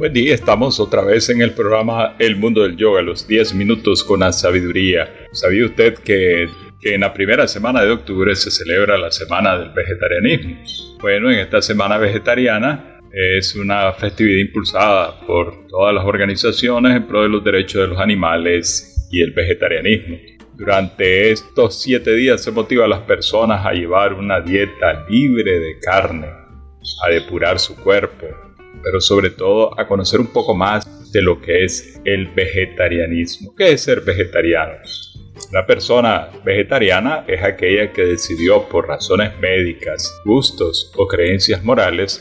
Buen día, estamos otra vez en el programa El Mundo del Yoga, los 10 minutos con la sabiduría. ¿Sabía usted que, que, en la primera semana de octubre se celebra la Semana del Vegetarianismo? Bueno, en esta Semana Vegetariana es una festividad impulsada por todas las organizaciones en pro de los derechos de los animales y el vegetarianismo. Durante estos siete días se motiva a las personas a llevar una dieta libre de carne, a depurar su cuerpo, pero sobre todo a conocer un poco más de lo que es el vegetarianismo. ¿Qué es ser vegetariano? Una persona vegetariana es aquella que decidió por razones médicas, gustos o creencias morales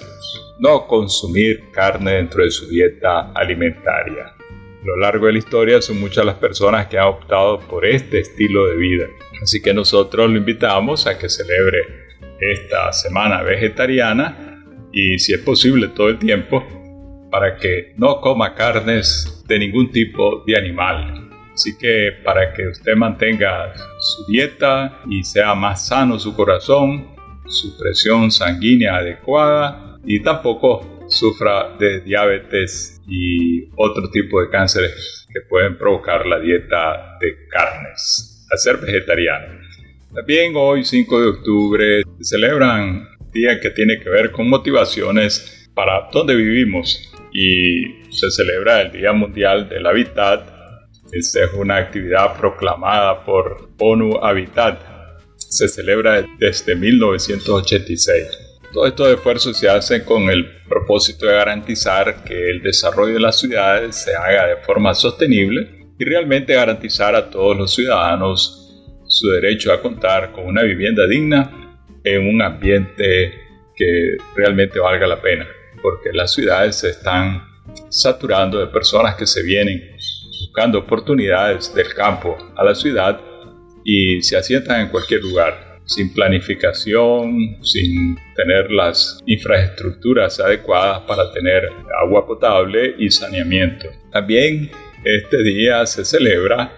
no consumir carne dentro de su dieta alimentaria. A lo largo de la historia son muchas las personas que han optado por este estilo de vida. Así que nosotros lo invitamos a que celebre esta semana vegetariana y si es posible todo el tiempo para que no coma carnes de ningún tipo de animal. Así que para que usted mantenga su dieta y sea más sano su corazón, su presión sanguínea adecuada y tampoco sufra de diabetes y otro tipo de cánceres que pueden provocar la dieta de carnes. A ser vegetariano. También hoy 5 de octubre se celebran día que tiene que ver con motivaciones para dónde vivimos y se celebra el Día Mundial del Hábitat. Esta es una actividad proclamada por ONU Habitat. Se celebra desde 1986. Todos estos esfuerzos se hacen con el propósito de garantizar que el desarrollo de las ciudades se haga de forma sostenible y realmente garantizar a todos los ciudadanos su derecho a contar con una vivienda digna en un ambiente que realmente valga la pena, porque las ciudades se están saturando de personas que se vienen buscando oportunidades del campo a la ciudad y se asientan en cualquier lugar, sin planificación, sin tener las infraestructuras adecuadas para tener agua potable y saneamiento. También este día se celebra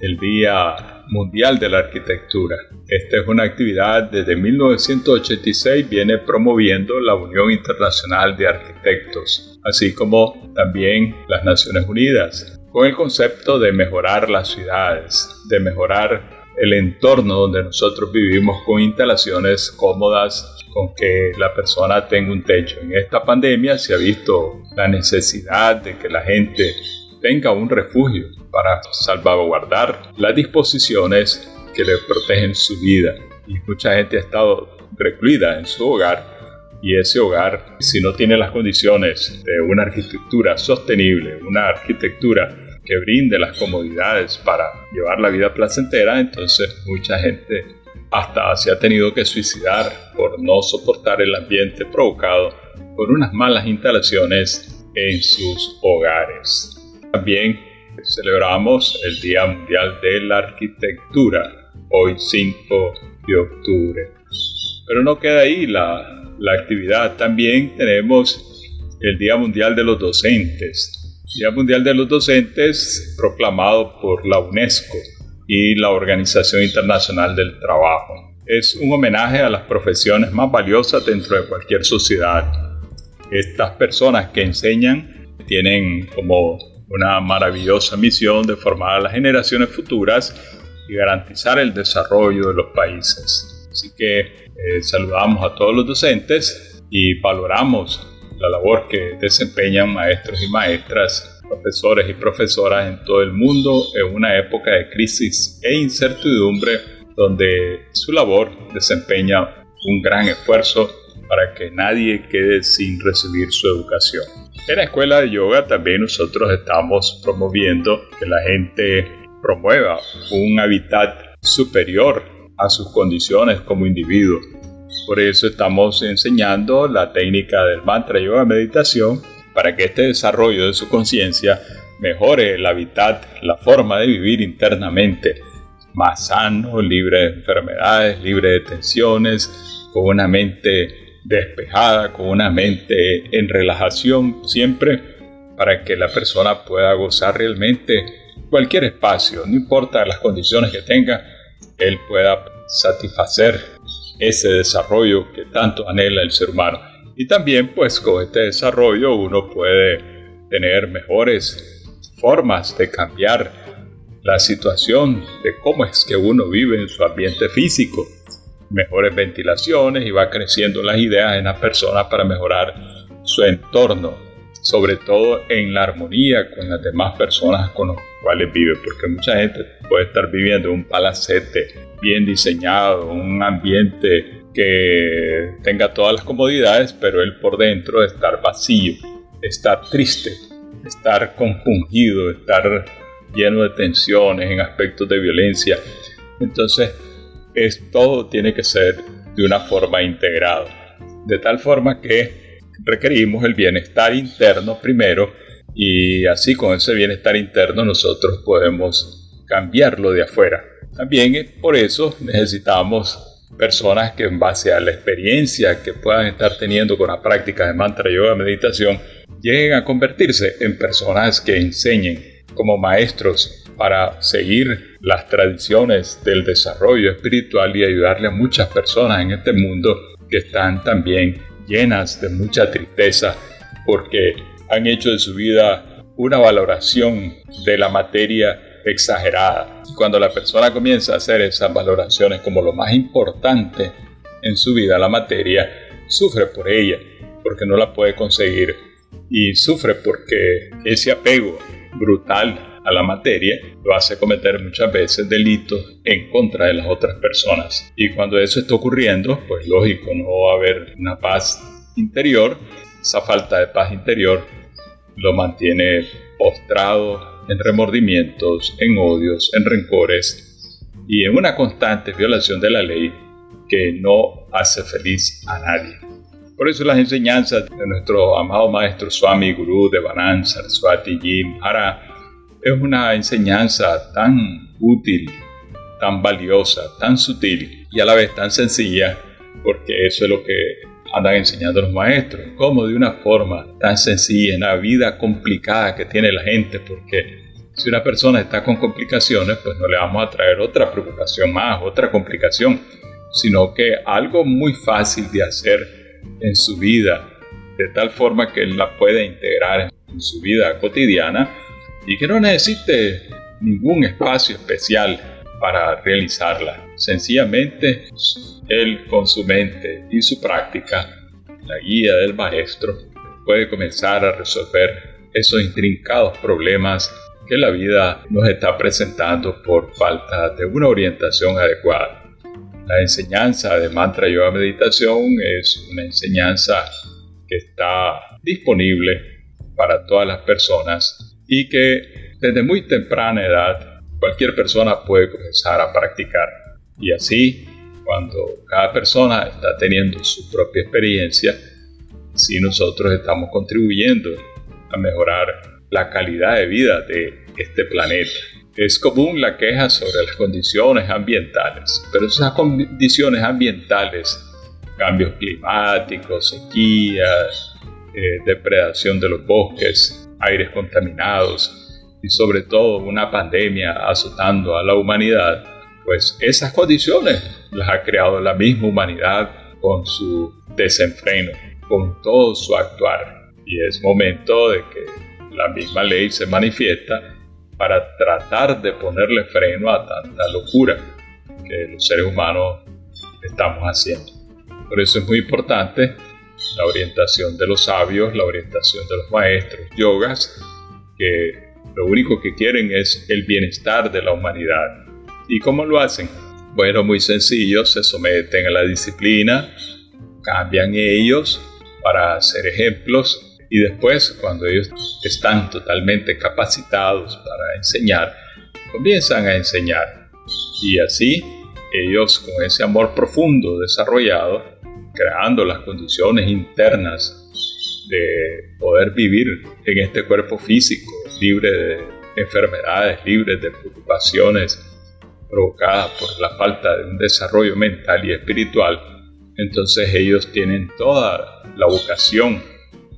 el Día Mundial de la Arquitectura. Esta es una actividad desde 1986 viene promoviendo la Unión Internacional de Arquitectos, así como también las Naciones Unidas, con el concepto de mejorar las ciudades, de mejorar el entorno donde nosotros vivimos con instalaciones cómodas, con que la persona tenga un techo. En esta pandemia se ha visto la necesidad de que la gente tenga un refugio para salvaguardar las disposiciones que le protegen su vida. Y mucha gente ha estado recluida en su hogar y ese hogar, si no tiene las condiciones de una arquitectura sostenible, una arquitectura que brinde las comodidades para llevar la vida placentera, entonces mucha gente hasta se ha tenido que suicidar por no soportar el ambiente provocado por unas malas instalaciones en sus hogares. También celebramos el Día Mundial de la Arquitectura, hoy 5 de octubre. Pero no queda ahí la, la actividad, también tenemos el Día Mundial de los Docentes. Día Mundial de los Docentes proclamado por la UNESCO y la Organización Internacional del Trabajo. Es un homenaje a las profesiones más valiosas dentro de cualquier sociedad. Estas personas que enseñan tienen como una maravillosa misión de formar a las generaciones futuras y garantizar el desarrollo de los países. Así que eh, saludamos a todos los docentes y valoramos la labor que desempeñan maestros y maestras, profesores y profesoras en todo el mundo en una época de crisis e incertidumbre donde su labor desempeña un gran esfuerzo para que nadie quede sin recibir su educación. En la escuela de yoga también nosotros estamos promoviendo que la gente promueva un hábitat superior a sus condiciones como individuo. Por eso estamos enseñando la técnica del mantra yoga meditación para que este desarrollo de su conciencia mejore el hábitat, la forma de vivir internamente, más sano, libre de enfermedades, libre de tensiones, con una mente despejada, con una mente en relajación siempre, para que la persona pueda gozar realmente cualquier espacio, no importa las condiciones que tenga, él pueda satisfacer ese desarrollo que tanto anhela el ser humano. Y también pues con este desarrollo uno puede tener mejores formas de cambiar la situación de cómo es que uno vive en su ambiente físico, mejores ventilaciones y va creciendo las ideas en las personas para mejorar su entorno, sobre todo en la armonía con las demás personas con las cuales vive, porque mucha gente puede estar viviendo un palacete bien diseñado, un ambiente que tenga todas las comodidades, pero él por dentro estar vacío, estar triste, estar compungido, estar lleno de tensiones, en aspectos de violencia. Entonces, todo tiene que ser de una forma integrada, de tal forma que requerimos el bienestar interno primero y así con ese bienestar interno nosotros podemos cambiarlo de afuera. También por eso necesitamos personas que en base a la experiencia que puedan estar teniendo con la práctica de mantra, yoga, meditación, lleguen a convertirse en personas que enseñen como maestros para seguir las tradiciones del desarrollo espiritual y ayudarle a muchas personas en este mundo que están también llenas de mucha tristeza porque han hecho de su vida una valoración de la materia exagerada. Cuando la persona comienza a hacer esas valoraciones como lo más importante en su vida, la materia, sufre por ella, porque no la puede conseguir y sufre porque ese apego brutal a la materia lo hace cometer muchas veces delitos en contra de las otras personas. Y cuando eso está ocurriendo, pues lógico, no va a haber una paz interior. Esa falta de paz interior lo mantiene postrado en remordimientos, en odios, en rencores y en una constante violación de la ley que no hace feliz a nadie. Por eso las enseñanzas de nuestro amado maestro Swami Guru de Saraswati Jim Hara es una enseñanza tan útil, tan valiosa, tan sutil y a la vez tan sencilla, porque eso es lo que andan enseñando los maestros, cómo de una forma tan sencilla en la vida complicada que tiene la gente, porque si una persona está con complicaciones, pues no le vamos a traer otra preocupación más, otra complicación, sino que algo muy fácil de hacer en su vida, de tal forma que él la pueda integrar en su vida cotidiana y que no necesite ningún espacio especial para realizarla. Sencillamente, él con su mente y su práctica, la guía del maestro, puede comenzar a resolver esos intrincados problemas que la vida nos está presentando por falta de una orientación adecuada. La enseñanza de mantra yoga meditación es una enseñanza que está disponible para todas las personas y que desde muy temprana edad cualquier persona puede comenzar a practicar. Y así, cuando cada persona está teniendo su propia experiencia, si nosotros estamos contribuyendo a mejorar la calidad de vida de este planeta. Es común la queja sobre las condiciones ambientales, pero esas condiciones ambientales, cambios climáticos, sequías, eh, depredación de los bosques, aires contaminados y sobre todo una pandemia azotando a la humanidad, pues esas condiciones las ha creado la misma humanidad con su desenfreno, con todo su actuar. Y es momento de que la misma ley se manifiesta para tratar de ponerle freno a tanta locura que los seres humanos estamos haciendo. Por eso es muy importante la orientación de los sabios, la orientación de los maestros, yogas, que lo único que quieren es el bienestar de la humanidad. ¿Y cómo lo hacen? Bueno, muy sencillo, se someten a la disciplina, cambian ellos para ser ejemplos y después, cuando ellos están totalmente capacitados para enseñar, comienzan a enseñar. Y así, ellos con ese amor profundo desarrollado, creando las condiciones internas de poder vivir en este cuerpo físico, libre de enfermedades, libre de preocupaciones provocadas por la falta de un desarrollo mental y espiritual, entonces ellos tienen toda la vocación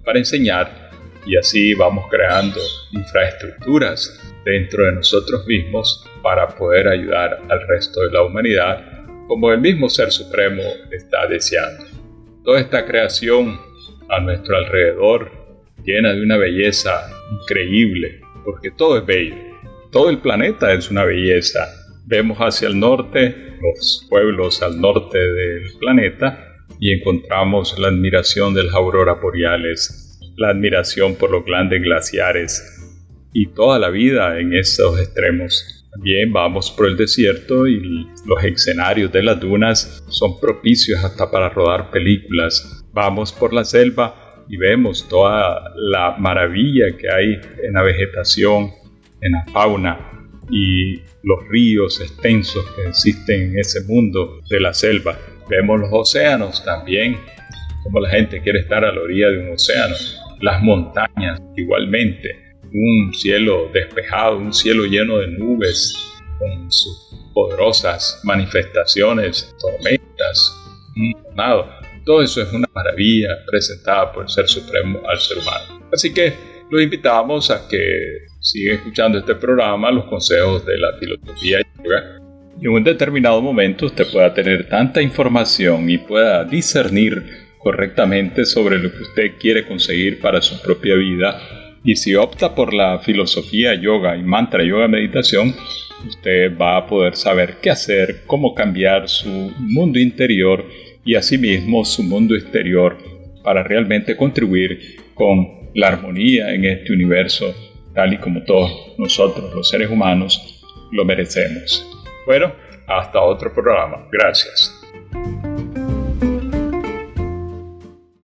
para enseñar y así vamos creando infraestructuras dentro de nosotros mismos para poder ayudar al resto de la humanidad como el mismo Ser Supremo está deseando. Toda esta creación a nuestro alrededor llena de una belleza increíble, porque todo es bello. Todo el planeta es una belleza. Vemos hacia el norte, los pueblos al norte del planeta, y encontramos la admiración de las auroras boreales, la admiración por los grandes glaciares y toda la vida en esos extremos. También vamos por el desierto y los escenarios de las dunas son propicios hasta para rodar películas. Vamos por la selva y vemos toda la maravilla que hay en la vegetación, en la fauna y los ríos extensos que existen en ese mundo de la selva. Vemos los océanos también, como la gente quiere estar a la orilla de un océano. Las montañas igualmente un cielo despejado, un cielo lleno de nubes, con sus poderosas manifestaciones, tormentas, un tornado. Todo eso es una maravilla presentada por el Ser Supremo al ser humano. Así que los invitamos a que sigan escuchando este programa, los consejos de la filosofía yoga, y en un determinado momento usted pueda tener tanta información y pueda discernir correctamente sobre lo que usted quiere conseguir para su propia vida y si opta por la filosofía yoga y mantra yoga meditación, usted va a poder saber qué hacer, cómo cambiar su mundo interior y asimismo su mundo exterior para realmente contribuir con la armonía en este universo, tal y como todos nosotros los seres humanos lo merecemos. Bueno, hasta otro programa. Gracias.